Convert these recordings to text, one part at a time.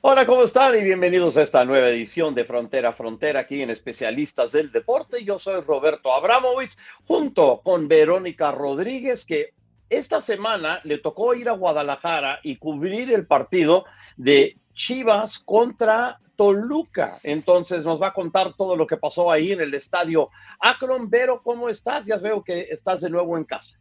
Hola, ¿cómo están? Y bienvenidos a esta nueva edición de Frontera a Frontera aquí en Especialistas del Deporte. Yo soy Roberto Abramovich, junto con Verónica Rodríguez, que esta semana le tocó ir a Guadalajara y cubrir el partido de Chivas contra Toluca. Entonces nos va a contar todo lo que pasó ahí en el estadio Akron. Vero, ¿cómo estás? Ya veo que estás de nuevo en casa.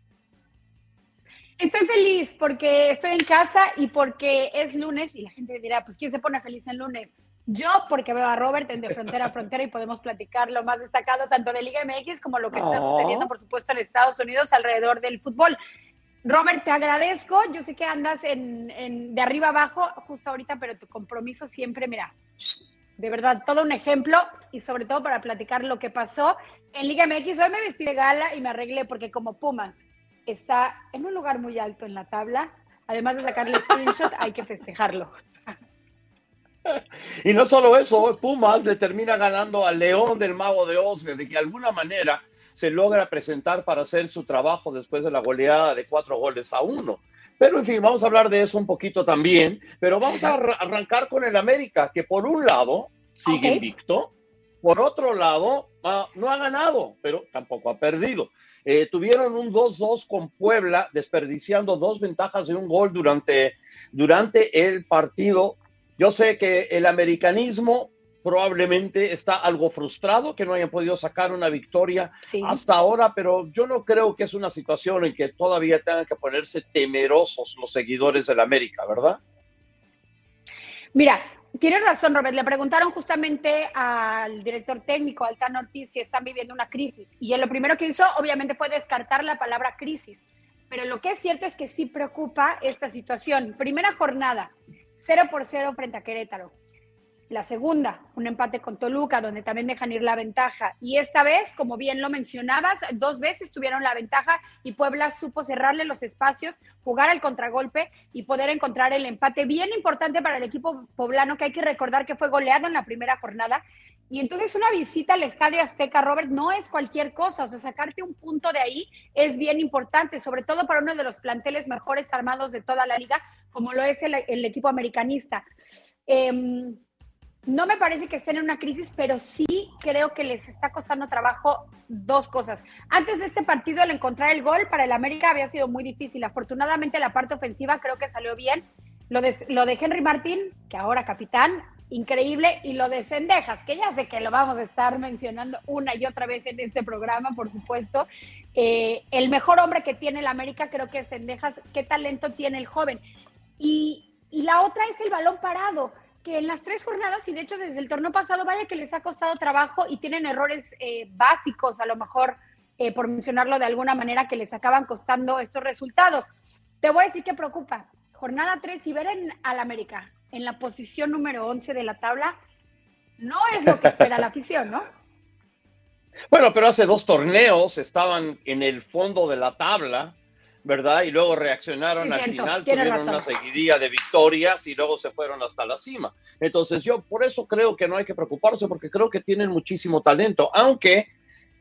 Estoy feliz porque estoy en casa y porque es lunes y la gente dirá, pues ¿quién se pone feliz en lunes? Yo porque veo a Robert en De Frontera a Frontera y podemos platicar lo más destacado tanto de Liga MX como lo que está oh. sucediendo, por supuesto, en Estados Unidos alrededor del fútbol. Robert, te agradezco. Yo sé que andas en, de arriba abajo justo ahorita, pero tu compromiso siempre, mira, de verdad, todo un ejemplo y sobre todo para platicar lo que pasó en Liga MX. Hoy me vestí de gala y me arreglé porque como Pumas está en un lugar muy alto en la tabla. Además de sacarle screenshot, hay que festejarlo. Y no solo eso, Pumas le termina ganando al León del Mago de Oz, de que de alguna manera se logra presentar para hacer su trabajo después de la goleada de cuatro goles a uno. Pero en fin, vamos a hablar de eso un poquito también, pero vamos a arrancar con el América, que por un lado sigue invicto, por otro lado no ha ganado, pero tampoco ha perdido. Eh, tuvieron un 2-2 con Puebla, desperdiciando dos ventajas de un gol durante, durante el partido. Yo sé que el americanismo probablemente está algo frustrado que no hayan podido sacar una victoria hasta ahora, pero yo no creo que es una situación en que todavía tengan que ponerse temerosos los seguidores del América, ¿verdad? Mira, Tienes razón, Robert. Le preguntaron justamente al director técnico, Altan Ortiz, si están viviendo una crisis. Y él lo primero que hizo, obviamente, fue descartar la palabra crisis. Pero lo que es cierto es que sí preocupa esta situación. Primera jornada, 0 por 0 frente a Querétaro. La segunda, un empate con Toluca, donde también dejan ir la ventaja. Y esta vez, como bien lo mencionabas, dos veces tuvieron la ventaja y Puebla supo cerrarle los espacios, jugar al contragolpe y poder encontrar el empate bien importante para el equipo poblano, que hay que recordar que fue goleado en la primera jornada. Y entonces una visita al Estadio Azteca, Robert, no es cualquier cosa. O sea, sacarte un punto de ahí es bien importante, sobre todo para uno de los planteles mejores armados de toda la liga, como lo es el, equipo americanista. Eh, no me parece que estén en una crisis, pero sí creo que les está costando trabajo dos cosas. Antes de este partido, el encontrar el gol para el América había sido muy difícil. Afortunadamente, la parte ofensiva creo que salió bien. Lo de, lo de Henry Martín, que ahora capitán, increíble. Y lo de Cendejas, que ya sé que lo vamos a estar mencionando una y otra vez en este programa, por supuesto. Eh, el mejor hombre que tiene el América creo que es Cendejas. Qué talento tiene el joven. Y, y la otra es el balón parado que en las tres jornadas, y de hecho desde el torneo pasado, vaya que les ha costado trabajo y tienen errores eh, básicos, a lo mejor, eh, por mencionarlo de alguna manera, que les acaban costando estos resultados. Te voy a decir que preocupa. Jornada 3 y ver en, al América en la posición número 11 de la tabla, no es lo que espera la afición, ¿no? Bueno, pero hace dos torneos estaban en el fondo de la tabla ¿verdad? Y luego reaccionaron al final, tuvieron una seguidilla de victorias y luego se fueron hasta la cima. Entonces yo por eso creo que no hay que preocuparse porque creo que tienen muchísimo talento, aunque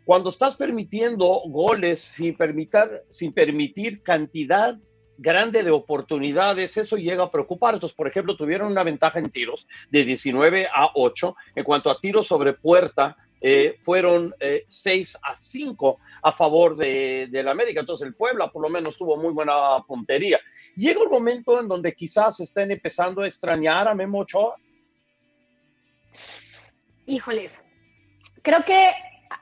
cuando estás permitiendo goles sin permitir, sin permitir cantidad grande de oportunidades, eso llega a preocupar. Entonces, por ejemplo, tuvieron una ventaja en tiros de 19 a 8 en cuanto a tiros sobre puerta eh, fueron 6 eh, a 5 a favor de, la América. Entonces el Puebla por lo menos tuvo muy buena puntería. Llega un momento en donde quizás estén empezando a extrañar a Memo Ochoa. Híjoles, creo que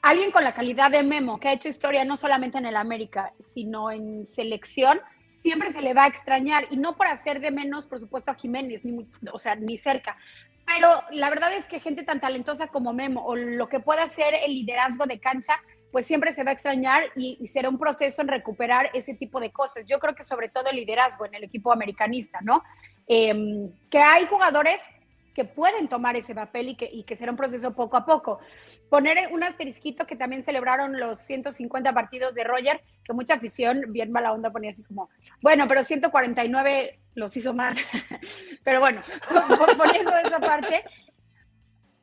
alguien con la calidad de Memo, que ha hecho historia no solamente en el América, sino en selección, siempre se le va a extrañar y no por hacer de menos, por supuesto, a Jiménez, ni, o sea, ni cerca, pero la verdad es que gente tan talentosa como Memo o lo que pueda ser el liderazgo de cancha, pues siempre se va a extrañar y, será un proceso en recuperar ese tipo de cosas. Yo creo que sobre todo el liderazgo en el equipo americanista, ¿no? Em, que hay jugadores que pueden tomar ese papel y que, y que será un proceso poco a poco. Poner un asterisquito que también celebraron los 150 partidos de Roger, que mucha afición, bien mala onda, ponía así como, bueno, pero 149 los hizo mal. pero bueno, poniendo esa parte,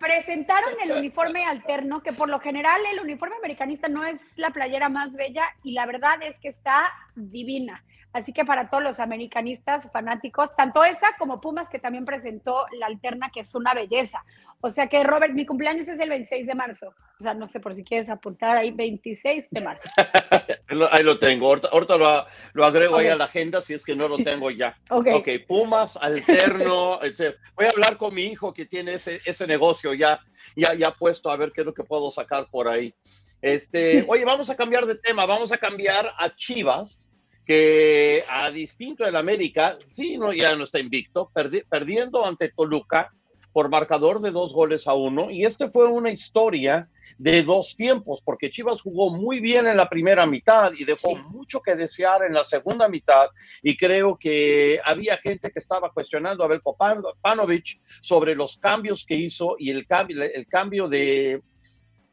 presentaron el uniforme alterno, que por lo general el uniforme americanista no es la playera más bella y la verdad es que está divina. Así que para todos los americanistas fanáticos, tanto esa como Pumas, que también presentó la alterna, que es una belleza. O sea que, Robert, mi cumpleaños es el 26 de marzo. O sea, no sé por si quieres apuntar ahí, 26 de marzo. ahí lo tengo. Ahorita, lo, agrego ahí a la agenda si es que no lo tengo ya. okay. ok, Pumas, alterno. Voy a hablar con mi hijo que tiene ese, ese negocio ya, ya, ya puesto a ver qué es lo que puedo sacar por ahí. Este, oye, vamos a cambiar de tema, vamos a cambiar a Chivas que a distinto del América, sí, no, ya no está invicto, perdiendo ante Toluca por marcador de dos goles a uno. Y este fue una historia de dos tiempos, porque Chivas jugó muy bien en la primera mitad y dejó mucho que desear en la segunda mitad. Y creo que había gente que estaba cuestionando a Belko Panovich sobre los cambios que hizo y el cambio, el cambio de,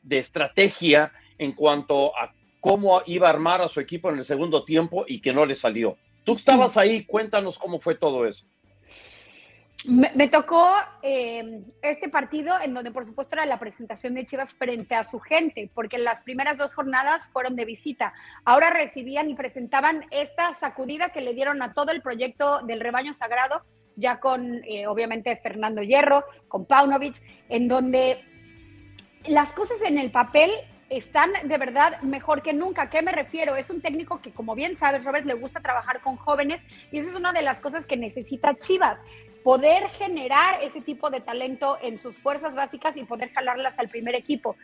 de estrategia en cuanto a cómo iba a armar a su equipo en el segundo tiempo y que no le salió. Tú estabas ahí, cuéntanos cómo fue todo eso. Me, tocó eh, este partido en donde por supuesto era la presentación de Chivas frente a su gente, porque las primeras dos jornadas fueron de visita. Ahora recibían y presentaban esta sacudida que le dieron a todo el proyecto del rebaño sagrado, ya con eh, obviamente Fernando Hierro, con Paunovic, en donde las cosas en el papel están de verdad mejor que nunca. ¿A qué me refiero? Es un técnico que, como bien sabes, Robert, le gusta trabajar con jóvenes y esa es una de las cosas que necesita Chivas, poder generar ese tipo de talento en sus fuerzas básicas y poder jalarlas al primer equipo.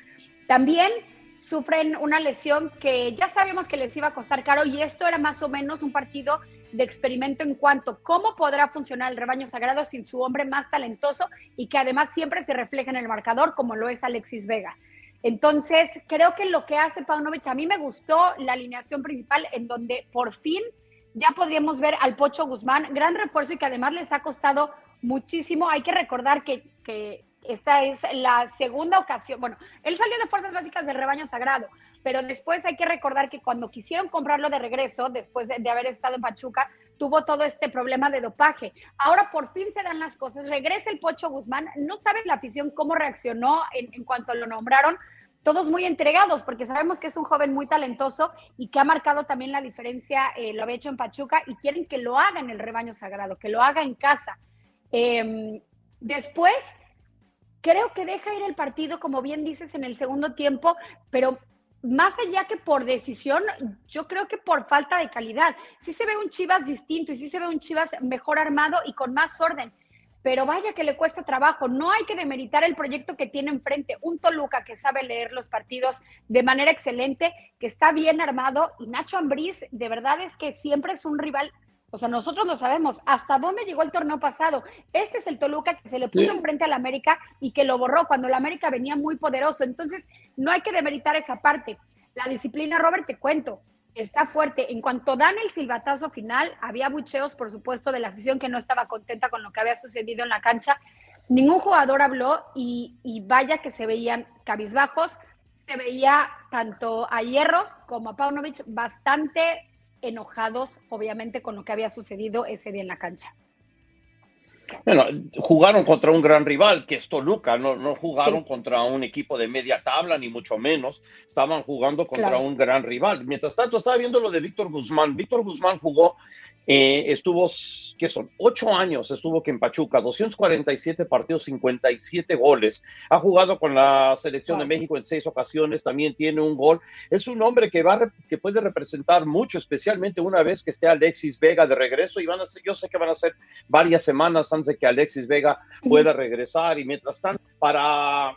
También sufren una lesión que ya sabíamos que les iba a costar caro y esto era más o menos un partido de experimento en cuanto cómo podrá funcionar el rebaño sagrado sin su hombre más talentoso y que además siempre se refleja en el marcador como lo es Alexis Vega. Entonces, creo que lo que hace Paunovic, a mí me gustó la alineación principal en donde por fin ya podríamos ver al Pocho Guzmán, gran refuerzo y que además les ha costado muchísimo. Hay que recordar que, que esta es la segunda ocasión, bueno, él salió de Fuerzas Básicas del Rebaño Sagrado, pero después hay que recordar que cuando quisieron comprarlo de regreso, después de, haber estado en Pachuca, tuvo todo este problema de dopaje. Ahora por fin se dan las cosas, regresa el Pocho Guzmán, no sabes la afición cómo reaccionó en, cuanto lo nombraron, todos muy entregados, porque sabemos que es un joven muy talentoso y que ha marcado también la diferencia, eh, lo había hecho en Pachuca, y quieren que lo haga en el rebaño sagrado, que lo haga en casa. Em, después, creo que deja ir el partido, como bien dices, en el segundo tiempo, pero más allá que por decisión, yo creo que por falta de calidad. Sí se ve un Chivas distinto y sí se ve un Chivas mejor armado y con más orden pero vaya que le cuesta trabajo. No hay que demeritar el proyecto que tiene enfrente. Un Toluca que sabe leer los partidos de manera excelente, que está bien armado. Y Nacho Ambriz, de verdad es que siempre es un rival. O sea, nosotros lo sabemos. ¿Hasta dónde llegó el torneo pasado? Este es el Toluca que se le puso enfrente al América y que lo borró cuando el América venía muy poderoso. Entonces, no hay que demeritar esa parte. La disciplina, Robert, te cuento está fuerte. En cuanto dan el silbatazo final, había bucheos, por supuesto, de la afición que no estaba contenta con lo que había sucedido en la cancha. Ningún jugador habló y, vaya que se veían cabizbajos. Se veía tanto a Hierro como a Paunovic bastante enojados, obviamente, con lo que había sucedido ese día en la cancha. Bueno, jugaron contra un gran rival, que es Toluca, no, no jugaron contra un equipo de media tabla, ni mucho menos, estaban jugando contra un gran rival. Mientras tanto, estaba viendo lo de Víctor Guzmán. Víctor Guzmán jugó eh, estuvo, ¿qué son? Ocho años estuvo que en Pachuca, 247 partidos, 57 goles. Ha jugado con la selección de México en seis ocasiones, también tiene un gol. Es un hombre que, va, que puede representar mucho, especialmente una vez que esté Alexis Vega de regreso. Y van a ser, yo sé que van a ser varias semanas antes de que Alexis Vega pueda regresar. Y mientras tanto, para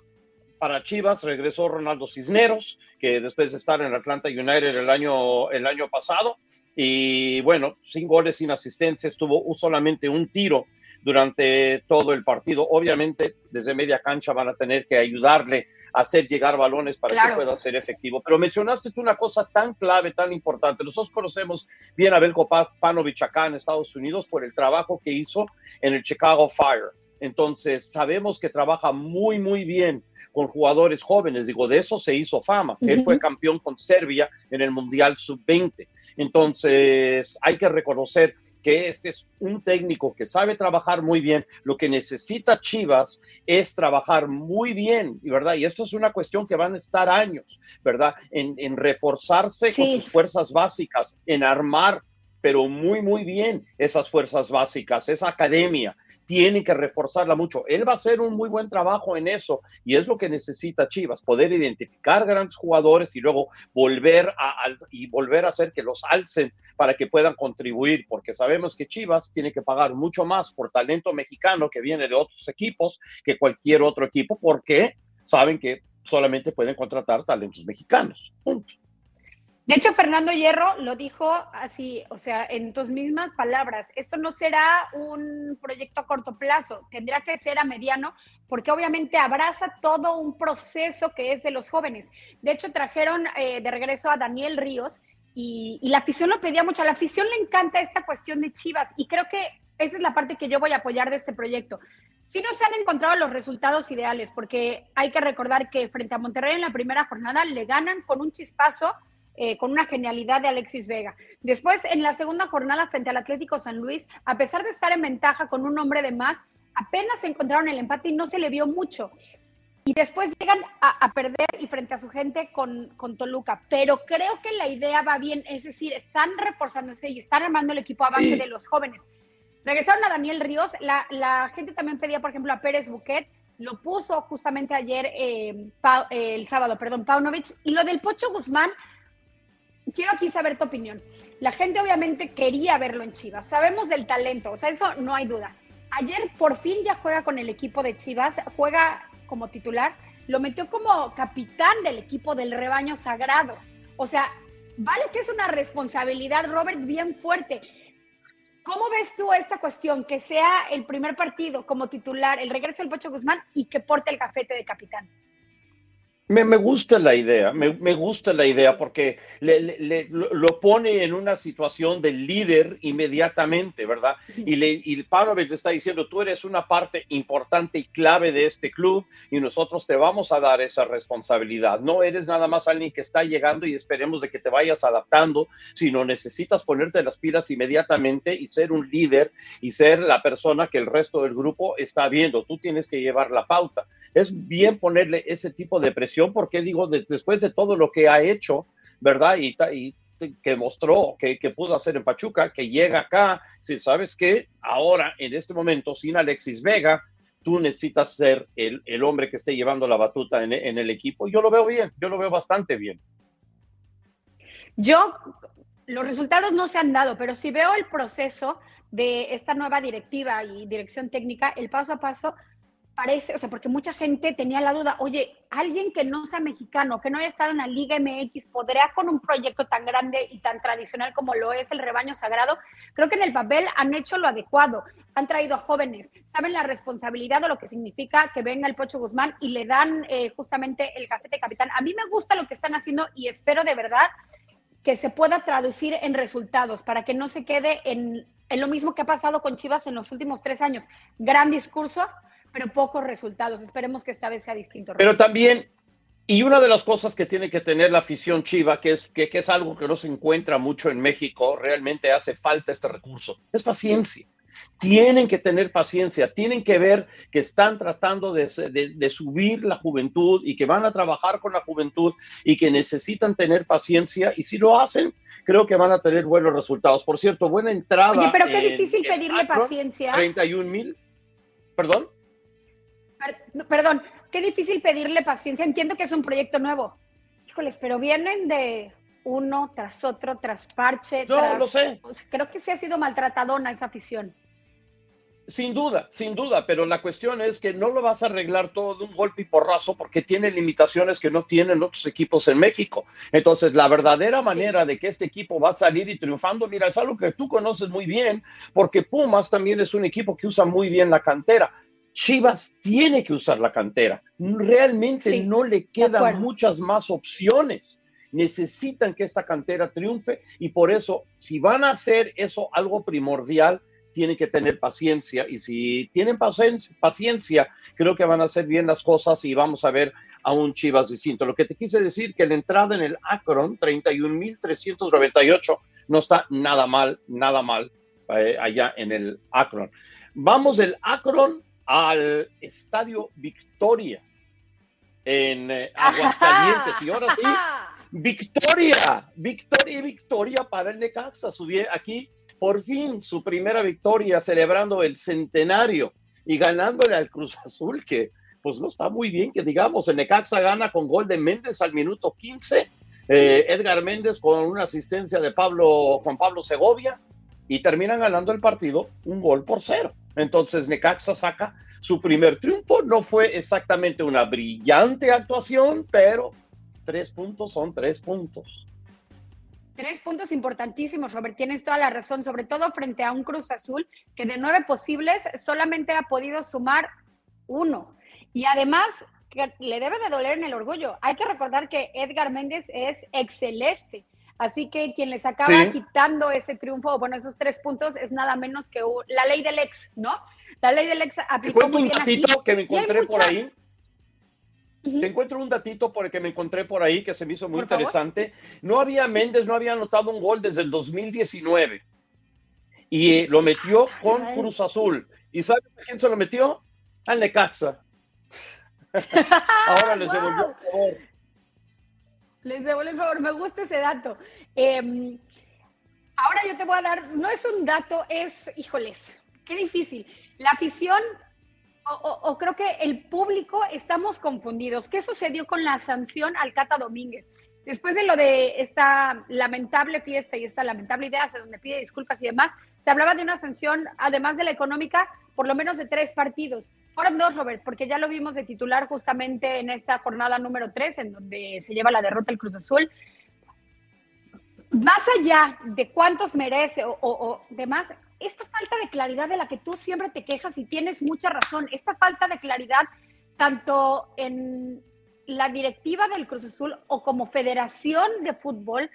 para Chivas regresó Ronaldo Cisneros, que después de estar en Atlanta United el año, el año pasado, y bueno, sin goles, sin asistencias, tuvo solamente un tiro durante todo el partido. Obviamente, desde media cancha van a tener que ayudarle a hacer llegar balones para que pueda ser efectivo. Pero mencionaste tú una cosa tan clave, tan importante. Nosotros conocemos bien a Belko Panovich acá en Estados Unidos por el trabajo que hizo en el Chicago Fire Entonces, sabemos que trabaja muy, muy bien con jugadores jóvenes. Digo, de eso se hizo fama. Él fue campeón con Serbia en el Mundial Sub-20. Entonces, hay que reconocer que este es un técnico que sabe trabajar muy bien. Lo que necesita Chivas es trabajar muy bien, ¿verdad? Y esto es una cuestión que van a estar años, ¿verdad? En, reforzarse con sus fuerzas básicas, en armar pero muy, muy bien esas fuerzas básicas, esa academia, tienen que reforzarla mucho. Él va a hacer un muy buen trabajo en eso y es lo que necesita Chivas, poder identificar grandes jugadores y luego volver a, y volver a hacer que los alcen para que puedan contribuir, porque sabemos que Chivas tiene que pagar mucho más por talento mexicano que viene de otros equipos que cualquier otro equipo, porque saben que solamente pueden contratar talentos mexicanos. Punto. De hecho, Fernando Hierro lo dijo así, o sea, en tus mismas palabras, esto no será un proyecto a corto plazo, tendrá que ser a mediano, porque obviamente abraza todo un proceso que es de los jóvenes. De hecho, trajeron eh, de regreso a Daniel Ríos y, la afición lo pedía mucho. A la afición le encanta esta cuestión de Chivas y creo que esa es la parte que yo voy a apoyar de este proyecto. Sí no se han encontrado los resultados ideales, porque hay que recordar que frente a Monterrey en la primera jornada le ganan con un chispazo eh, con una genialidad de Alexis Vega. Después, en la segunda jornada frente al Atlético San Luis, a pesar de estar en ventaja con un hombre de más, apenas encontraron el empate y no se le vio mucho. Y después llegan a, perder y frente a su gente con, con, Toluca. Pero creo que la idea va bien, es decir, están reforzándose y están armando el equipo a base de los jóvenes. Regresaron a Daniel Ríos, la, la, gente también pedía, por ejemplo, a Pérez Buquet, lo puso justamente ayer, eh, el sábado, perdón, Paunovic, y lo del Pocho Guzmán, quiero aquí saber tu opinión. La gente obviamente quería verlo en Chivas. Sabemos del talento, o sea, eso no hay duda. Ayer por fin ya juega con el equipo de Chivas, juega como titular, lo metió como capitán del equipo del rebaño sagrado. O sea, vale que es una responsabilidad, Robert, bien fuerte. ¿Cómo ves tú esta cuestión? Que sea el primer partido como titular, el regreso del Pocho Guzmán y que porte el cafete de capitán. Me, me, gusta la idea, me, me, gusta la idea porque le, le, lo pone en una situación de líder inmediatamente, ¿verdad? Y, le, y le está diciendo, tú eres una parte importante y clave de este club y nosotros te vamos a dar esa responsabilidad. No eres nada más alguien que está llegando y esperemos de que te vayas adaptando, sino necesitas ponerte las pilas inmediatamente y ser un líder y ser la persona que el resto del grupo está viendo. Tú tienes que llevar la pauta. Es bien ponerle ese tipo de presión porque digo, después de todo lo que ha hecho, ¿verdad? Y, que mostró que, que, pudo hacer en Pachuca, que llega acá, si sabes que ahora, en este momento, sin Alexis Vega, tú necesitas ser el, el hombre que esté llevando la batuta en, en, el equipo. Yo lo veo bien, yo lo veo bastante bien. Yo, los resultados no se han dado, pero si veo el proceso de esta nueva directiva y dirección técnica, el paso a paso, parece, o sea, porque mucha gente tenía la duda, oye, alguien que no sea mexicano, que no haya estado en la Liga MX, ¿podrá con un proyecto tan grande y tan tradicional como lo es el rebaño sagrado? Creo que en el papel han hecho lo adecuado, han traído a jóvenes, saben la responsabilidad de lo que significa que venga el Pocho Guzmán y le dan eh, justamente el cafete capitán. A mí me gusta lo que están haciendo y espero de verdad que se pueda traducir en resultados para que no se quede en, en lo mismo que ha pasado con Chivas en los últimos tres años. Gran discurso, pero pocos resultados. Esperemos que esta vez sea distinto. Pero también, y una de las cosas que tiene que tener la afición chiva, que es, que, es algo que no se encuentra mucho en México, realmente hace falta este recurso, es paciencia tienen que tener paciencia, tienen que ver que están tratando de, de, subir la juventud y que van a trabajar con la juventud y que necesitan tener paciencia y si lo hacen, creo que van a tener buenos resultados. Por cierto, buena entrada. Oye, pero qué difícil pedirle paciencia. 31 mil, perdón. Perdón, qué difícil pedirle paciencia. Entiendo que es un proyecto nuevo. Híjoles, pero vienen de uno tras otro, tras parche. No, lo sé. creo que sí ha sido maltratadona esa afición. Sin duda, sin duda, pero la cuestión es que no lo vas a arreglar todo de un golpe y porrazo porque tiene limitaciones que no tienen otros equipos en México. Entonces, la verdadera manera de que este equipo va a salir y triunfando, mira, es algo que tú conoces muy bien, porque Pumas también es un equipo que usa muy bien la cantera. Chivas tiene que usar la cantera. Realmente no le quedan muchas más opciones. Necesitan que esta cantera triunfe y por eso, si van a hacer eso algo primordial, tienen que tener paciencia y si tienen paciencia, creo que van a hacer bien las cosas y vamos a ver a un Chivas distinto. Lo que te quise decir que la entrada en el Akron, 31.398, no está nada mal, nada mal eh, allá en el Akron. Vamos del Akron al Estadio Victoria en eh, Aguascalientes. Y ahora sí, victoria, victoria y victoria para el Necaxa. Subí aquí por fin su primera victoria celebrando el centenario y ganándole al Cruz Azul, que pues no está muy bien, que digamos, el Necaxa gana con gol de Méndez al minuto 15, eh, Edgar Méndez con una asistencia de Pablo, Juan Pablo Segovia, y terminan ganando el partido un gol por cero. Entonces Necaxa saca su primer triunfo, no fue exactamente una brillante actuación, pero tres puntos son tres puntos. Tres puntos importantísimos, Robert. Tienes toda la razón, sobre todo frente a un Cruz Azul que de nueve posibles solamente ha podido sumar uno. Y además, que le debe de doler en el orgullo. Hay que recordar que Edgar Méndez es excelente. Así que quien les acaba quitando ese triunfo, bueno, esos tres puntos, es nada menos que la ley del ex, ¿no? La ley del ex aplicó muy un datito que me encontré por ahí. Te encuentro un datito por el que me encontré por ahí que se me hizo muy interesante. No había Méndez, no había anotado un gol desde el 2019 y eh, lo metió con Cruz Azul. ¿Y sabes a quién se lo metió? Al Necaxa. Ahora les devolvió el favor. Les devuelvo el favor, me gusta ese dato. Em, ahora yo te voy a dar, no es un dato, es, híjoles, qué difícil. La afición o, creo que el público estamos confundidos. ¿Qué sucedió con la sanción al Cata Domínguez? Después de lo de esta lamentable fiesta y esta lamentable idea, donde pide disculpas y demás, se hablaba de una sanción, además de la económica, por lo menos de tres partidos. Fueron dos, Robert, porque ya lo vimos de titular justamente en esta jornada número tres, en donde se lleva la derrota el Cruz Azul. Más allá de cuántos merece o, o demás, esta falta de claridad de la que tú siempre te quejas y tienes mucha razón, esta falta de claridad tanto en la directiva del Cruz Azul o como federación de fútbol,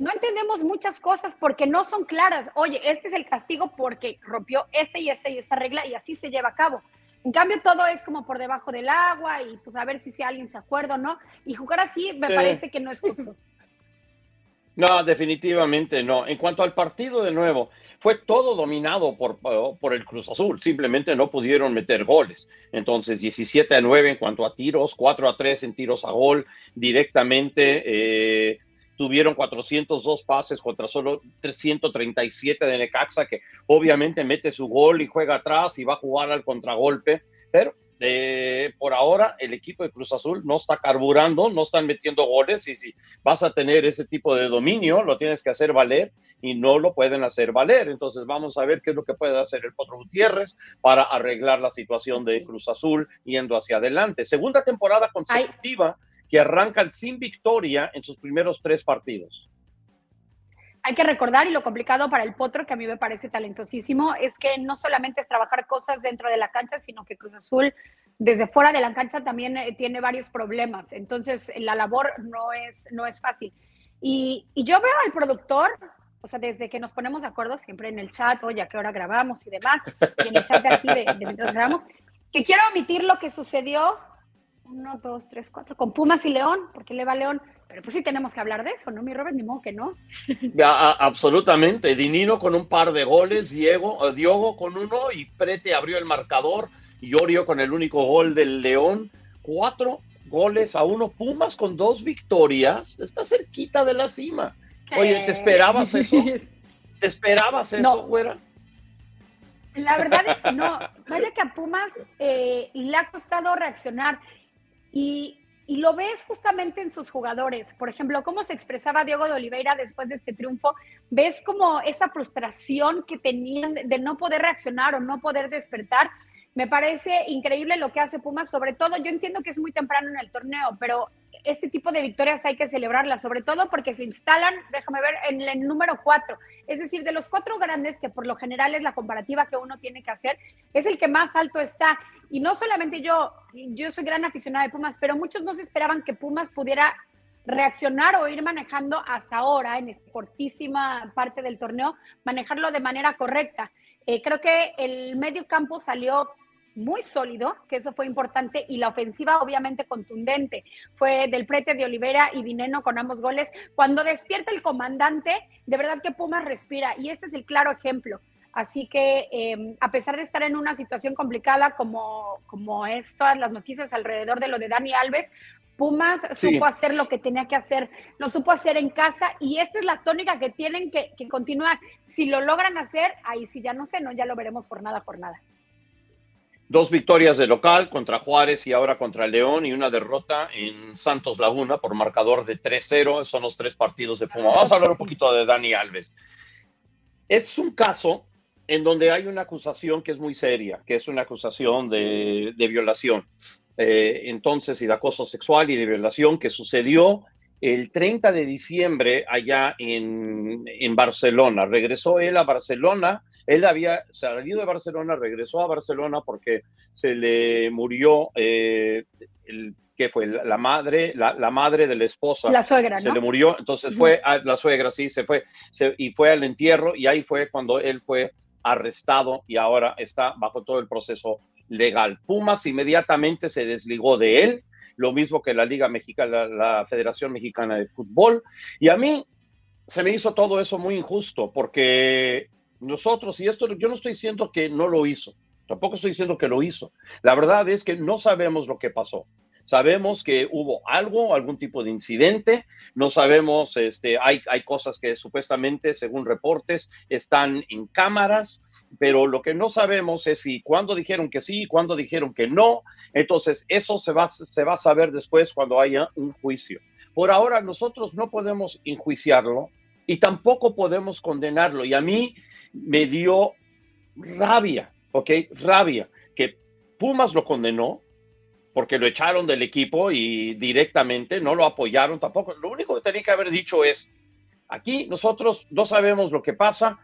no entendemos muchas cosas porque no son claras. Oye, este es el castigo porque rompió esta y esta y esta regla y así se lleva a cabo. En cambio, todo es como por debajo del agua y pues a ver si, si alguien se acuerda o no. Y jugar así me parece que no es justo. No, definitivamente no. En cuanto al partido, de nuevo, fue todo dominado por, por el Cruz Azul. Simplemente no pudieron meter goles. Entonces, 17 a 9 en cuanto a tiros, 4 a 3 en tiros a gol directamente. Eh, tuvieron 402 pases contra solo 337 de Necaxa, que obviamente mete su gol y juega atrás y va a jugar al contragolpe. Pero por ahora el equipo de Cruz Azul no está carburando, no están metiendo goles y si vas a tener ese tipo de dominio, lo tienes que hacer valer y no lo pueden hacer valer. Entonces vamos a ver qué es lo que puede hacer el Potro Gutiérrez para arreglar la situación de Cruz Azul yendo hacia adelante. Segunda temporada consecutiva que arrancan sin victoria en sus primeros tres partidos. Hay que recordar, y lo complicado para el Potro, que a mí me parece talentosísimo, es que no solamente es trabajar cosas dentro de la cancha, sino que Cruz Azul desde fuera de la cancha también eh, tiene varios problemas. Entonces, la labor no es, no es fácil. Y, yo veo al productor, o sea, desde que nos ponemos de acuerdo siempre en el chat, oye, a qué hora grabamos y demás, y en el chat de aquí de, de mientras grabamos, que quiero omitir lo que sucedió uno, dos, tres, cuatro, con Pumas y León, porque le va León. Pero pues sí tenemos que hablar de eso, ¿no, mi Robert? Ni modo que no. absolutamente. Dinino con un par de goles, Diego, eh, Diogo con uno y Prete abrió el marcador. Llorio con el único gol del León. Cuatro goles a uno. Pumas con dos victorias. Está cerquita de la cima. Oye, ¿te esperabas eso? ¿Te esperabas eso, fuera? La verdad es que no. Vaya que a Pumas eh, le ha costado reaccionar. Y, lo ves justamente en sus jugadores. Por ejemplo, cómo se expresaba Diego de Oliveira después de este triunfo. Ves como esa frustración que tenían de no poder reaccionar o no poder despertar. Me parece increíble lo que hace Pumas, sobre todo, yo entiendo que es muy temprano en el torneo, pero este tipo de victorias hay que celebrarlas, sobre todo porque se instalan, déjame ver, en el número cuatro. Es decir, de los cuatro grandes, que por lo general es la comparativa que uno tiene que hacer, es el que más alto está. Y no solamente yo, yo soy gran aficionada de Pumas, pero muchos no se esperaban que Pumas pudiera reaccionar o ir manejando hasta ahora, en esta cortísima parte del torneo, manejarlo de manera correcta. Eh, creo que el medio campo salió muy sólido, que eso fue importante, y la ofensiva obviamente contundente. Fue del prete de Olivera y Dineno con ambos goles. Cuando despierta el comandante, de verdad que Pumas respira, y este es el claro ejemplo. Así que em, a pesar de estar en una situación complicada como, como es todas las noticias alrededor de lo de Dani Alves, Pumas supo hacer lo que tenía que hacer, lo supo hacer en casa y esta es la tónica que tienen que, que continuar. Si lo logran hacer, ahí sí ya no sé, no, ya lo veremos jornada por nada. Dos victorias de local contra Juárez y ahora contra León y una derrota en Santos Laguna por marcador de 3-0. Son los tres partidos de Pumas. Vamos a hablar un poquito de Dani Alves. Es un caso en donde hay una acusación que es muy seria, que es una acusación de, de violación. Eh, entonces y de acoso sexual y de violación que sucedió el 30 de diciembre allá en, en, Barcelona. Regresó él a Barcelona, él había salido de Barcelona, regresó a Barcelona porque se le murió, eh, el, ¿qué fue? La madre, la, la, madre de la esposa. La suegra, Se le murió, entonces fue a la suegra, sí, se fue, se, y fue al entierro y ahí fue cuando él fue arrestado y ahora está bajo todo el proceso legal. Pumas inmediatamente se desligó de él, lo mismo que la Liga Mexicana, la, Federación Mexicana de Fútbol. Y a mí se me hizo todo eso muy injusto, porque nosotros, y esto yo no estoy diciendo que no lo hizo, tampoco estoy diciendo que lo hizo. La verdad es que no sabemos lo que pasó. Sabemos que hubo algo, algún tipo de incidente, no sabemos, este, hay, hay cosas que supuestamente, según reportes, están en cámaras, pero lo que no sabemos es si cuándo dijeron que sí, cuándo dijeron que no. Entonces, eso se va, se va a saber después cuando haya un juicio. Por ahora, nosotros no podemos enjuiciarlo y tampoco podemos condenarlo. Y a mí me dio rabia, ¿ok? Rabia, que Pumas lo condenó porque lo echaron del equipo y directamente no lo apoyaron tampoco. Lo único que tenía que haber dicho es, aquí nosotros no sabemos lo que pasa,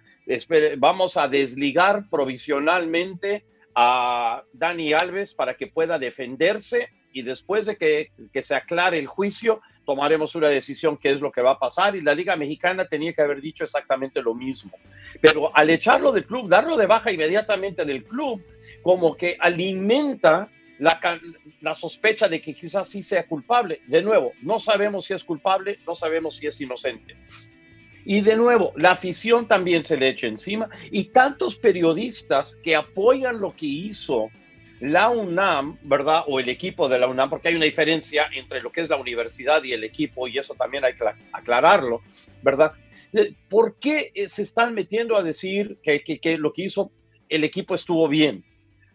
vamos a desligar provisionalmente a Dani Alves para que pueda defenderse y después de que, que, se aclare el juicio, tomaremos una decisión qué es lo que va a pasar y la Liga Mexicana tenía que haber dicho exactamente lo mismo. Pero al echarlo del club, darlo de baja inmediatamente del club, como que alimenta la, sospecha de que quizás sí sea culpable. De nuevo, no sabemos si es culpable, no sabemos si es inocente. Y de nuevo, la afición también se le echa encima y tantos periodistas que apoyan lo que hizo la UNAM, ¿verdad? O el equipo de la UNAM, porque hay una diferencia entre lo que es la universidad y el equipo y eso también hay que aclararlo, ¿verdad? ¿Por qué eh, se están metiendo a decir que lo que hizo el equipo estuvo bien?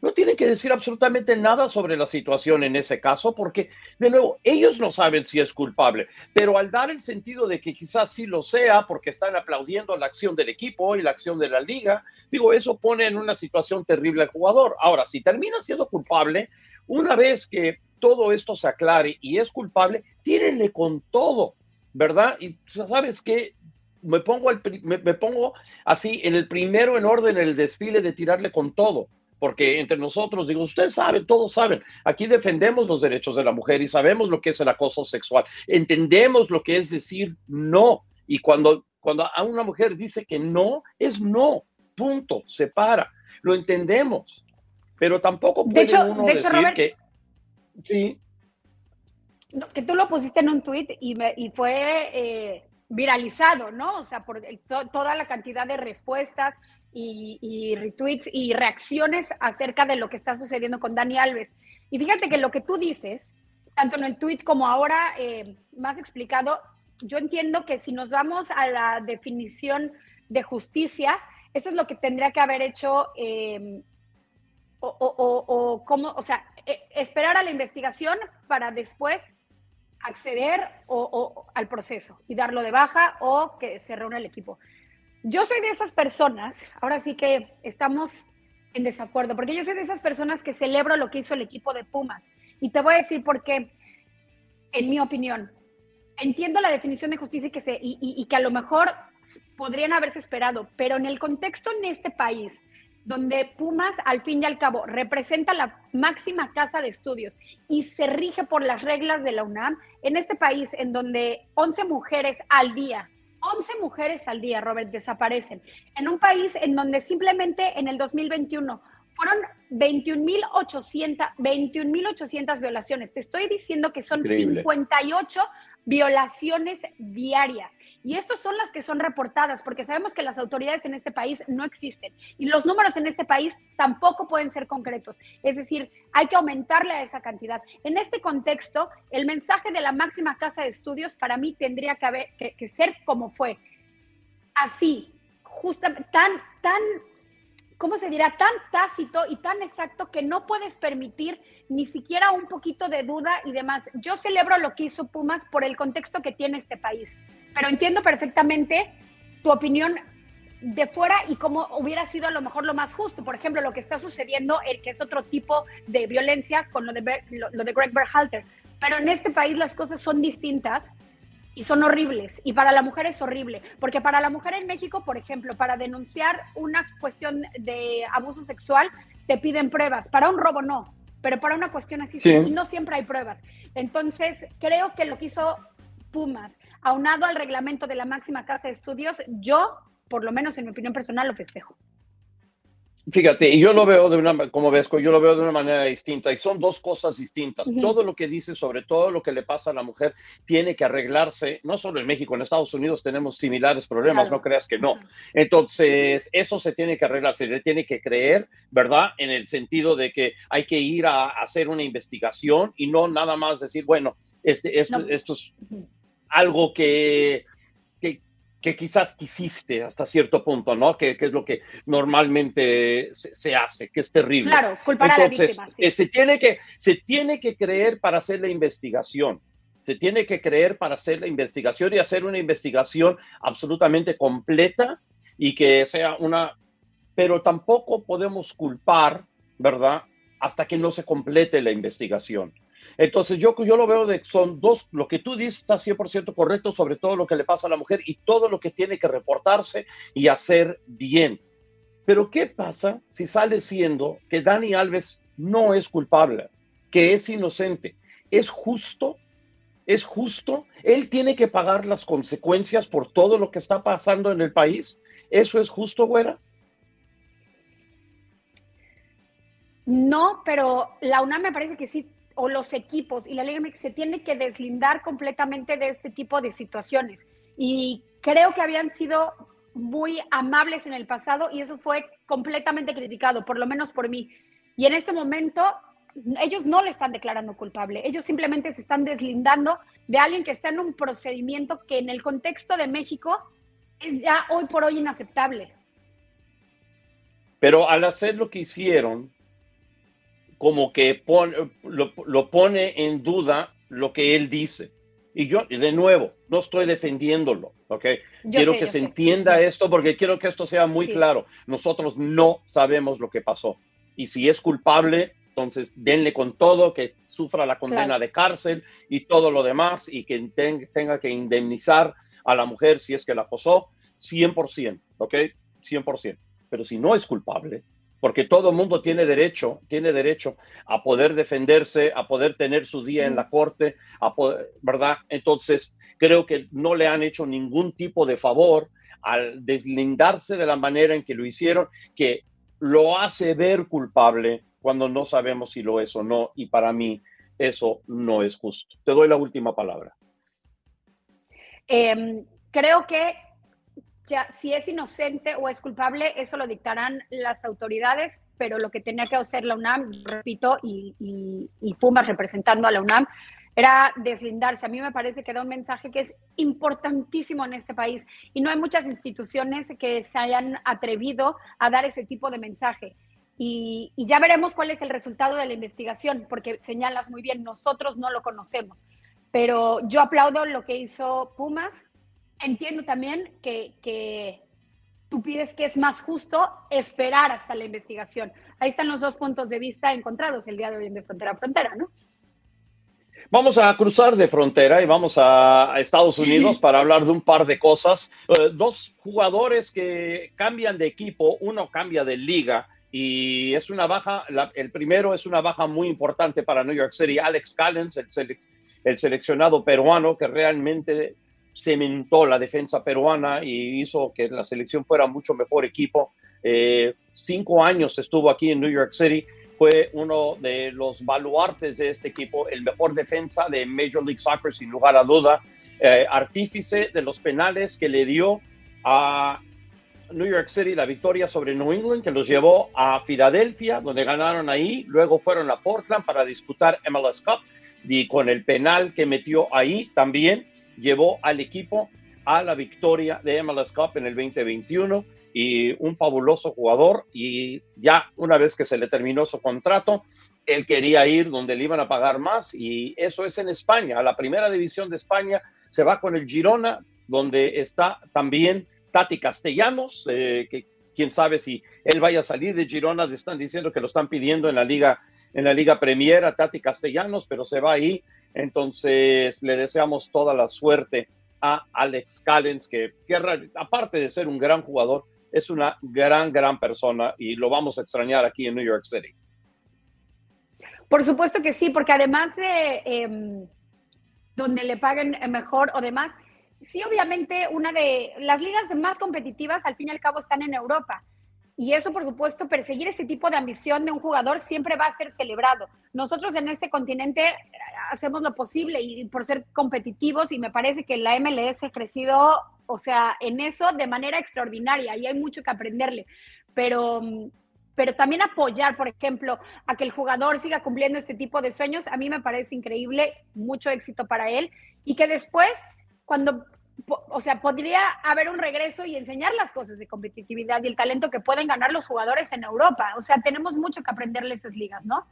No tienen que decir absolutamente nada sobre la situación en ese caso, porque, de nuevo, ellos no saben si es culpable, pero al dar el sentido de que quizás sí lo sea, porque están aplaudiendo la acción del equipo y la acción de la liga, digo, eso pone en una situación terrible al jugador. Ahora, si termina siendo culpable, una vez que todo esto se aclare y es culpable, tírenle con todo, ¿verdad? Y sabes qué, me pongo, me, me pongo así en el primero en orden el desfile de tirarle con todo porque entre nosotros, digo, ustedes saben, todos saben, aquí defendemos los derechos de la mujer y sabemos lo que es el acoso sexual, entendemos lo que es decir no, y cuando, cuando a una mujer dice que no, es no, punto, se para, lo entendemos, pero tampoco puede uno decir que, sí. Que tú lo pusiste en un tuit y, y fue... Eh, viralizado, ¿no? O sea, por toda la cantidad de respuestas y, retweets y reacciones acerca de lo que está sucediendo con Dani Alves. Y fíjate que lo que tú dices, tanto en el tweet como ahora eh, más explicado, yo entiendo que si nos vamos a la definición de justicia, eso es lo que tendría que haber hecho em, o, o, o, cómo, o sea, e, esperar a la investigación para después acceder o, al proceso y darlo de baja o que se reúna el equipo. Yo soy de esas personas, ahora sí que estamos en desacuerdo, porque yo soy de esas personas que celebro lo que hizo el equipo de Pumas. Y te voy a decir por qué, en mi opinión. Entiendo la definición de justicia y que, y que a lo mejor podrían haberse esperado, pero en el contexto en este país, donde Pumas, al fin y al cabo, representa la máxima casa de estudios y se rige por las reglas de la UNAM, en este país en donde 11 mujeres al día 11 mujeres al día, Robert, desaparecen. En un país en donde simplemente en el 2021 fueron 21.800 21, violaciones. Te estoy diciendo que son 58 violaciones diarias. Y estas son las que son reportadas, porque sabemos que las autoridades en este país no existen y los números en este país tampoco pueden ser concretos. Es decir, hay que aumentarle a esa cantidad. En este contexto, el mensaje de la máxima casa de estudios para mí tendría que, que, ser como fue. Así, justamente, tan, tan ¿cómo se dirá? Tan tácito y tan exacto que no puedes permitir ni siquiera un poquito de duda y demás. Yo celebro lo que hizo Pumas por el contexto que tiene este país, pero entiendo perfectamente tu opinión de fuera y cómo hubiera sido a lo mejor lo más justo. Por ejemplo, lo que está sucediendo, el que es otro tipo de violencia con lo de, lo, lo de Greg Berhalter. Pero en este país las cosas son distintas y son horribles. Y para la mujer es horrible, porque para la mujer en México, por ejemplo, para denunciar una cuestión de abuso sexual, te piden pruebas. Para un robo no, pero para una cuestión así, y no siempre hay pruebas. Entonces, creo que lo que hizo Pumas, aunado al reglamento de la máxima casa de estudios, yo, por lo menos en mi opinión personal, lo festejo. Fíjate, y yo lo veo de una, como ves, yo lo veo de una manera distinta y son dos cosas distintas. Todo lo que dice sobre todo lo que le pasa a la mujer tiene que arreglarse, no solo en México, en Estados Unidos tenemos similares problemas, no creas que no. Entonces, eso se tiene que arreglar, se le tiene que creer, ¿verdad? En el sentido de que hay que ir a, hacer una investigación y no nada más decir, bueno, este, esto, esto es algo que que quizás quisiste hasta cierto punto, ¿no? Que, es lo que normalmente se, hace, que es terrible. Claro, culpar a la víctima. Eh, se, tiene que, se tiene que creer para hacer la investigación. Se tiene que creer para hacer la investigación y hacer una investigación absolutamente completa y que sea una... Pero tampoco podemos culpar, ¿verdad? Hasta que no se complete la investigación. Entonces yo, yo lo veo de son dos, lo que tú dices está 100% correcto sobre todo lo que le pasa a la mujer y todo lo que tiene que reportarse y hacer bien. Pero ¿qué pasa si sale siendo que Dani Alves no es culpable, que es inocente? ¿Es justo? ¿Es justo? ¿Él tiene que pagar las consecuencias por todo lo que está pasando en el país? ¿Eso es justo, güera? No, pero la UNAM me parece que sí o los equipos y la Liga MX se tiene que deslindar completamente de este tipo de situaciones. Y creo que habían sido muy amables en el pasado y eso fue completamente criticado, por lo menos por mí. Y en este momento ellos no le están declarando culpable, ellos simplemente se están deslindando de alguien que está en un procedimiento que en el contexto de México es ya hoy por hoy inaceptable. Pero al hacer lo que hicieron, como que lo, pone en duda lo que él dice. Y yo, de nuevo, no estoy defendiéndolo, ¿ok? quiero que se entienda esto porque quiero que esto sea muy claro. Nosotros no sabemos lo que pasó. Y si es culpable, entonces denle con todo, que sufra la condena de cárcel y todo lo demás y que tenga que indemnizar a la mujer si es que la acosó, 100%, ¿ok? 100%. Pero si no es culpable, porque todo mundo tiene derecho, tiene derecho a poder defenderse, a poder tener su día en la corte, a ¿verdad? Entonces, creo que no le han hecho ningún tipo de favor al deslindarse de la manera en que lo hicieron, que lo hace ver culpable cuando no sabemos si lo es o no, y para mí eso no es justo. Te doy la última palabra. Em, creo que si es inocente o es culpable, eso lo dictarán las autoridades, pero lo que tenía que hacer la UNAM, repito, y, y, y Pumas representando a la UNAM, era deslindarse. A mí me parece que da un mensaje que es importantísimo en este país y no hay muchas instituciones que se hayan atrevido a dar ese tipo de mensaje. Y, y, ya veremos cuál es el resultado de la investigación, porque señalas muy bien, nosotros no lo conocemos. Pero yo aplaudo lo que hizo Pumas, entiendo también que, tú pides que es más justo esperar hasta la investigación. Ahí están los dos puntos de vista encontrados el día de hoy en De Frontera a Frontera, ¿no? Vamos a cruzar de frontera y vamos a, Estados Unidos para hablar de un par de cosas. Eh, dos jugadores que cambian de equipo, uno cambia de liga y es una baja, el primero es una baja muy importante para New York City, Alex Callens, el, el seleccionado peruano que realmente cementó la defensa peruana y hizo que la selección fuera mucho mejor equipo. Eh, cinco años estuvo aquí en New York City. Fue uno de los baluartes de este equipo, el mejor defensa de Major League Soccer, sin lugar a duda, eh, artífice de los penales que le dio a New York City la victoria sobre New England, que los llevó a Filadelfia, donde ganaron ahí, luego fueron a Portland para disputar MLS Cup, y con el penal que metió ahí también llevó al equipo a la victoria de MLS Cup en el 2021 y un fabuloso jugador y ya una vez que se le terminó su contrato, él quería ir donde le iban a pagar más y eso es en España. A la primera división de España se va con el Girona, donde está también Tati Castellanos, eh, que quién sabe si él vaya a salir de Girona, le están diciendo que lo están pidiendo en la liga en la liga Premier a Tati Castellanos, pero se va ahí. Entonces le deseamos toda la suerte a Alex Callens, que, que aparte de ser un gran jugador, es una gran, gran persona y lo vamos a extrañar aquí en New York City. Por supuesto que sí, porque además de em, donde le paguen mejor o demás, sí, obviamente una de las ligas más competitivas al fin y al cabo están en Europa. Y eso, por supuesto, perseguir ese tipo de ambición de un jugador siempre va a ser celebrado. Nosotros en este continente eh, hacemos lo posible y por ser competitivos y me parece que la MLS ha crecido, o sea, en eso de manera extraordinaria y hay mucho que aprenderle. Pero, pero también apoyar, por ejemplo, a que el jugador siga cumpliendo este tipo de sueños, a mí me parece increíble, mucho éxito para él y que después, cuando o sea, podría haber un regreso y enseñar las cosas de competitividad y el talento que pueden ganar los jugadores en Europa. O sea, tenemos mucho que aprenderle esas ligas, ¿no?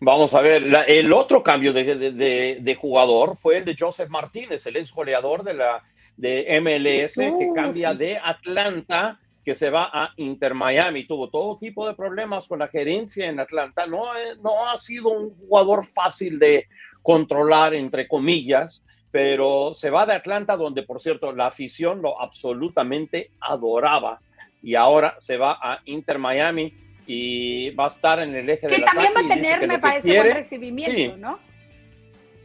Vamos a ver, el otro cambio de, jugador fue el de Joseph Martínez, el ex goleador de la de MLS, que cambia de Atlanta, que se va a Inter Miami. Tuvo todo tipo de problemas con la gerencia en Atlanta. No, no ha sido un jugador fácil de controlar, entre comillas pero se va de Atlanta, donde por cierto la afición lo absolutamente adoraba, y ahora se va a Inter Miami y va a estar en el eje que también va a tener, me parece, buen recibimiento, ¿no?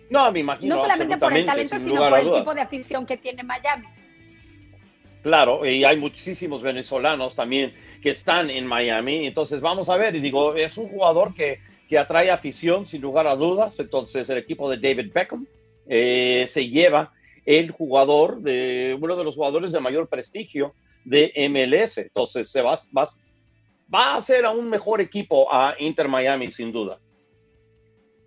No, me imagino. No solamente por el talento, sino por el tipo de afición que tiene Miami. Claro, y hay muchísimos venezolanos también que están en Miami. Entonces, vamos a ver, y digo, es un jugador que, que atrae afición, sin lugar a dudas. Entonces, el equipo de David Beckham eh, se lleva el jugador de uno de los jugadores de mayor prestigio de MLS. Entonces se va, va, va a ser a un mejor equipo a Inter Miami, sin duda.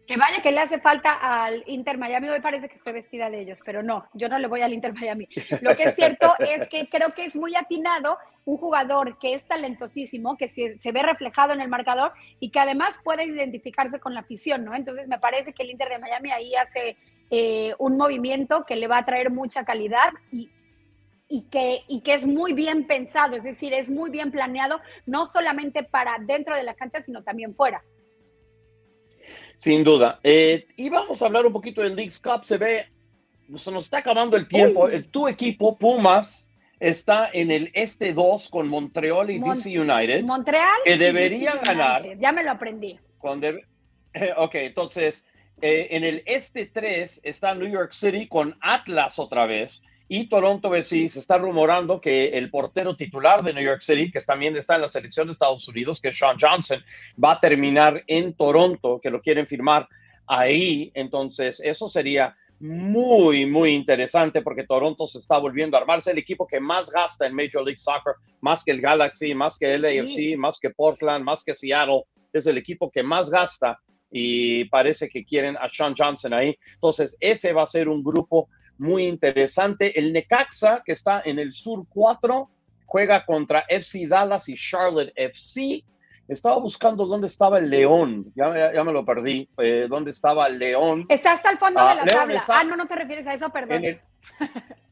Que vaya que le hace falta al Inter Miami. Hoy parece que estoy vestida de ellos, pero no, yo no le voy al Inter Miami. Lo que es cierto es que creo que es muy atinado un jugador que es talentosísimo, que se, se, ve reflejado en el marcador y que además puede identificarse con la afición, ¿no? Entonces me parece que el Inter de Miami ahí hace eh, un movimiento que le va a traer mucha calidad y, y, que, y que es muy bien pensado, es decir, es muy bien planeado, no solamente para dentro de la cancha, sino también fuera. Sin duda. Eh, y vamos a hablar un poquito del Leagues Cup. Se ve, se nos está acabando el tiempo. tu equipo, Pumas, está en el Este 2 con Montreal y DC United. Montreal. Que deberían ganar. Ya me lo aprendí. ok, entonces eh, en el este 3 está New York City con Atlas otra vez. Y Toronto sí se está rumorando que el portero titular de New York City, que también está en la selección de Estados Unidos, que es Sean Johnson, va a terminar en Toronto, que lo quieren firmar ahí. Entonces, eso sería muy, muy interesante porque Toronto se está volviendo a armarse el equipo que más gasta en Major League Soccer, más que el Galaxy, más que el AFC, más que Portland, más que Seattle. Es el equipo que más gasta y parece que quieren a Sean Johnson ahí. Entonces, ese va a ser un grupo muy interesante. El Necaxa, que está en el Sur 4, juega contra FC Dallas y Charlotte FC. Estaba buscando dónde estaba el León, ya, ya me lo perdí. Eh, ¿Dónde estaba el León? Está hasta el fondo de la tabla. ah, no, no te refieres a eso, perdón.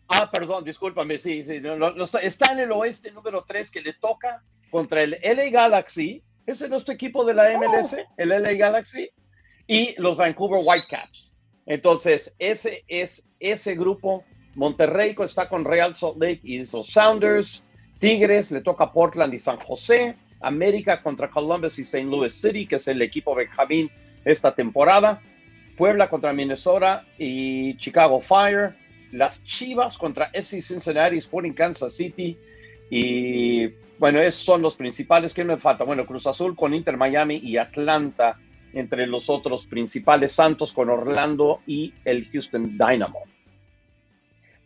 ah, perdón, discúlpame, sí, sí. está, está en el oeste número 3 que le toca contra el LA Galaxy ese es nuestro equipo de la MLS, oh. el LA Galaxy. y los Vancouver Whitecaps. Entonces, ese es ese grupo. Monterrey está con Real Salt Lake y los Sounders. Tigres le toca Portland y San José. América contra Columbus y St. Louis City, que es el equipo Benjamín esta temporada. Puebla contra Minnesota y Chicago Fire. Las Chivas contra FC Cincinnati, Sporting Kansas City. Y bueno, esos son los principales. ¿Quién me falta? Bueno, Cruz Azul con Inter Miami y Atlanta entre los otros principales. Santos con Orlando y el Houston Dynamo.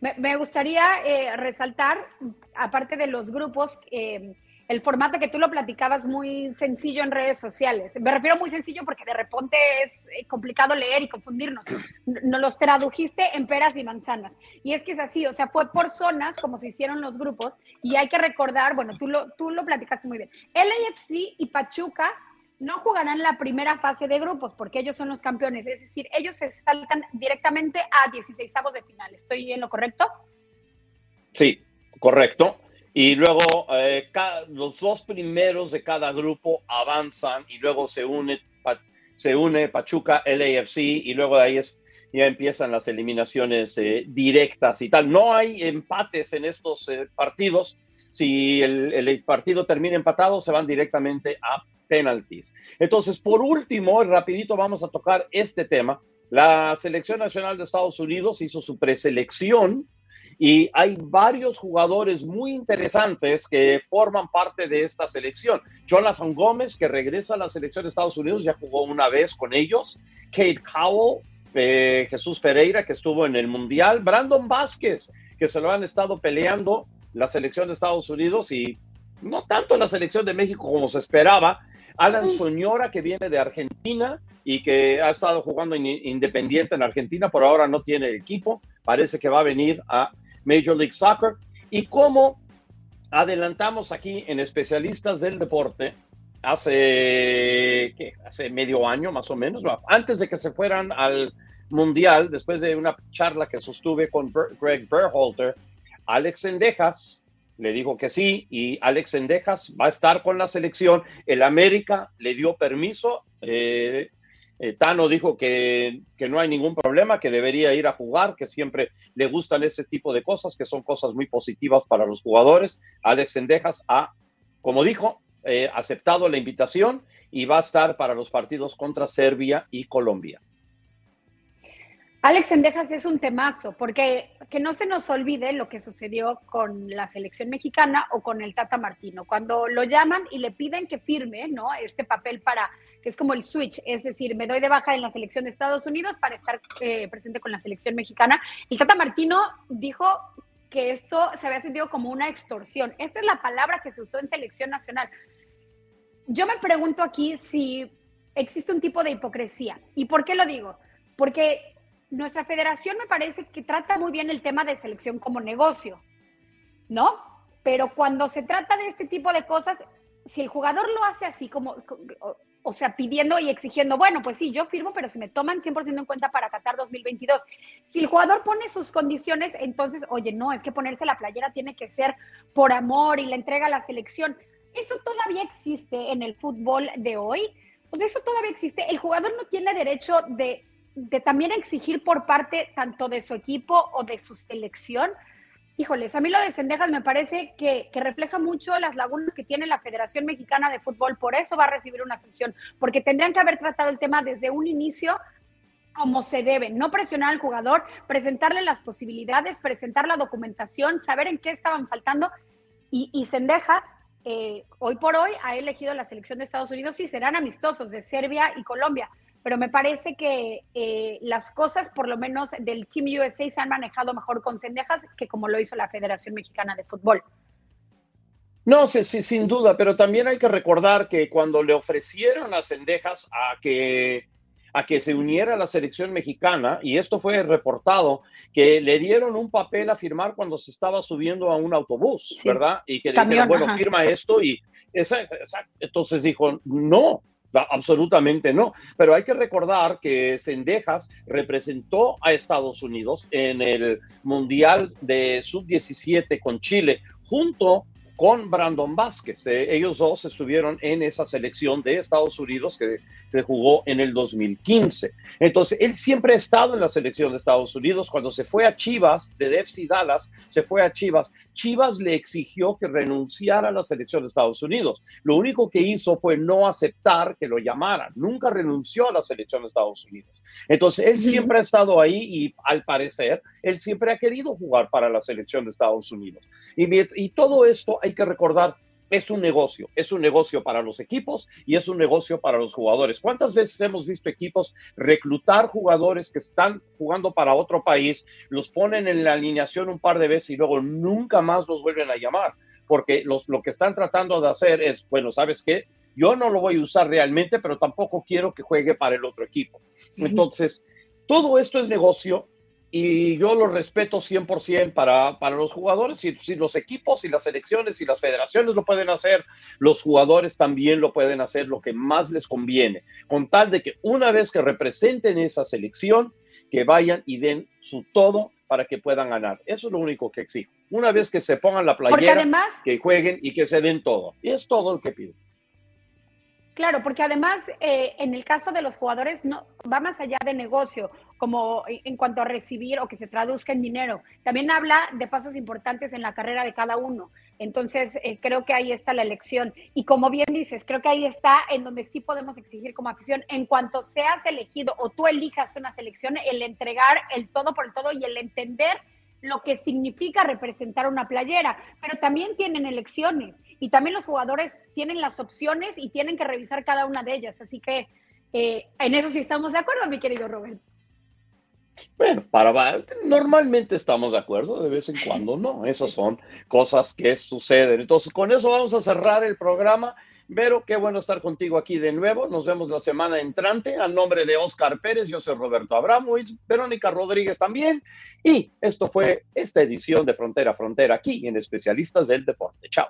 Me, gustaría eh, resaltar, aparte de los grupos, eh, el formato que tú lo platicabas muy sencillo en redes sociales. Me refiero muy sencillo porque de repente es eh, complicado leer y confundirnos. Nos los tradujiste en peras y manzanas. Y es que es así, o sea, fue por zonas como se hicieron los grupos y hay que recordar, bueno, tú lo, tú lo platicaste muy bien. LAFC y Pachuca no jugarán la primera fase de grupos porque ellos son los campeones, es decir, ellos se saltan directamente a 16 avos de final. ¿Estoy en lo correcto? Sí, correcto. Y luego eh, los dos primeros de cada grupo avanzan y luego se une, se une Pachuca, LAFC y luego de ahí es, ya empiezan las eliminaciones eh, directas y tal. No hay empates en estos eh, partidos. Si el, el partido termina empatado, se van directamente a penalties. Entonces, por último, rapidito vamos a tocar este tema. La Selección Nacional de Estados Unidos hizo su preselección y hay varios jugadores muy interesantes que forman parte de esta selección. Jonathan Gómez, que regresa a la selección de Estados Unidos, ya jugó una vez con ellos. Kate Cowell, eh, Jesús Pereira, que estuvo en el Mundial. Brandon Vázquez, que se lo han estado peleando la selección de Estados Unidos y no tanto la selección de México como se esperaba, Alan Soñora, que viene de Argentina y que ha estado jugando independiente en Argentina, por ahora no tiene equipo, parece que va a venir a Major League Soccer. Y como adelantamos aquí en especialistas del deporte, hace, hace medio año más o menos, antes de que se fueran al Mundial, después de una charla que sostuve con Greg Berhalter, Alex Endejas, le dijo que sí y Alex Endejas va a estar con la selección. El América le dio permiso. Eh, eh, Tano dijo que, no hay ningún problema, que debería ir a jugar, que siempre le gustan ese tipo de cosas, que son cosas muy positivas para los jugadores. Alex Endejas ha, como dijo, eh, aceptado la invitación y va a estar para los partidos contra Serbia y Colombia. Alex Endejas es un temazo, porque que no se nos olvide lo que sucedió con la selección mexicana o con el Tata Martino. Cuando lo llaman y le piden que firme, ¿no? Este papel para, que es como el switch, es decir, me doy de baja en la selección de Estados Unidos para estar eh, presente con la selección mexicana. El Tata Martino dijo que esto se había sentido como una extorsión. Esta es la palabra que se usó en selección nacional. Yo me pregunto aquí si existe un tipo de hipocresía. ¿Y por qué lo digo? Porque nuestra federación me parece que trata muy bien el tema de selección como negocio, ¿no? Pero cuando se trata de este tipo de cosas, si el jugador lo hace así como, o, sea, pidiendo y exigiendo, bueno, pues sí, yo firmo, pero si me toman 100% en cuenta para Qatar 2022. Si el jugador pone sus condiciones, entonces, oye, no, es que ponerse la playera tiene que ser por amor y la entrega a la selección. Eso todavía existe en el fútbol de hoy. Pues eso todavía existe. El jugador no tiene derecho de de también exigir por parte tanto de su equipo o de su selección. Híjoles, a mí lo de Cendejas me parece que, refleja mucho las lagunas que tiene la Federación Mexicana de Fútbol, por eso va a recibir una sanción, porque tendrían que haber tratado el tema desde un inicio como se debe, no presionar al jugador, presentarle las posibilidades, presentar la documentación, saber en qué estaban faltando. Y, y Cendejas, eh, hoy por hoy, ha elegido la selección de Estados Unidos y serán amistosos de Serbia y Colombia pero me parece que eh, las cosas, por lo menos del Team USA, se han manejado mejor con Cendejas que como lo hizo la Federación Mexicana de Fútbol. No, sí, sí, sin duda, pero también hay que recordar que cuando le ofrecieron a Cendejas a que, a que se uniera a la selección mexicana, y esto fue reportado, que le dieron un papel a firmar cuando se estaba subiendo a un autobús, ¿verdad? Y que dijeron, bueno, firma esto y entonces dijo, no, Absolutamente no, pero hay que recordar que Sendejas representó a Estados Unidos en el Mundial de Sub-17 con Chile, junto con Brandon Vázquez. Eh, ellos dos estuvieron en esa selección de Estados Unidos que se jugó en el 2015. Entonces, él siempre ha estado en la selección de Estados Unidos. Cuando se fue a Chivas, de FC Dallas, se fue a Chivas. Chivas le exigió que renunciara a la selección de Estados Unidos. Lo único que hizo fue no aceptar que lo llamaran. Nunca renunció a la selección de Estados Unidos. Entonces, él siempre ha estado ahí y al parecer, él siempre ha querido jugar para la selección de Estados Unidos. Y, y todo esto hay que recordar, es un negocio, es un negocio para los equipos y es un negocio para los jugadores. ¿Cuántas veces hemos visto equipos reclutar jugadores que están jugando para otro país, los ponen en la alineación un par de veces y luego nunca más los vuelven a llamar? Porque los, lo que están tratando de hacer es, bueno, ¿sabes qué? Yo no lo voy a usar realmente, pero tampoco quiero que juegue para el otro equipo. Entonces, todo esto es negocio y yo lo respeto 100% para, para los jugadores. Si, si, los equipos y las selecciones y las federaciones lo pueden hacer, los jugadores también lo pueden hacer lo que más les conviene, con tal de que una vez que representen esa selección, que vayan y den su todo para que puedan ganar. Eso es lo único que exijo. Una vez que se pongan la playera, que jueguen y que se den todo. Y es todo lo que pido. Claro, porque además eh, en el caso de los jugadores no va más allá de negocio, como en cuanto a recibir o que se traduzca en dinero. También habla de pasos importantes en la carrera de cada uno. Entonces eh, creo que ahí está la elección. Y como bien dices, creo que ahí está en donde sí podemos exigir como afición, en cuanto seas elegido o tú elijas una selección, el entregar el todo por el todo y el entender lo que significa representar una playera, pero también tienen elecciones y también los jugadores tienen las opciones y tienen que revisar cada una de ellas. Así que eh, en eso sí estamos de acuerdo, mi querido Robert. Bueno, para normalmente estamos de acuerdo, de vez en cuando no. Esas son cosas que suceden. Entonces, con eso vamos a cerrar el programa. Vero, qué bueno estar contigo aquí de nuevo. Nos vemos la semana entrante. A nombre de Oscar Pérez, yo soy Roberto Abramovich, Verónica Rodríguez también. Y esto fue esta edición de Frontera a Frontera aquí en Especialistas del Deporte. Chao.